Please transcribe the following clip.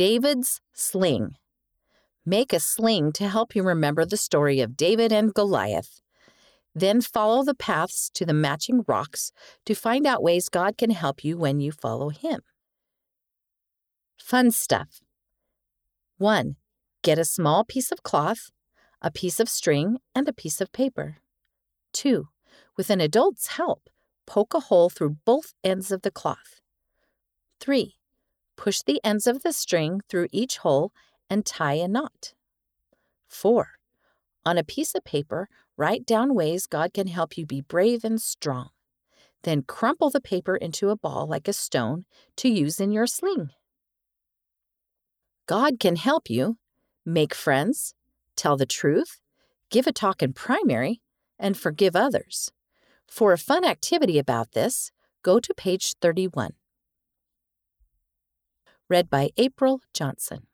David's Sling. Make a sling to help you remember the story of David and Goliath. Then follow the paths to the matching rocks to find out ways God can help you when you follow Him. Fun stuff. 1. Get a small piece of cloth, a piece of string, and a piece of paper. 2. With an adult's help, poke a hole through both ends of the cloth. 3. Push the ends of the string through each hole and tie a knot. 4. On a piece of paper, write down ways God can help you be brave and strong. Then crumple the paper into a ball like a stone to use in your sling. God can help you make friends, tell the truth, give a talk in primary, and forgive others. For a fun activity about this, go to page 31. Read by April Johnson.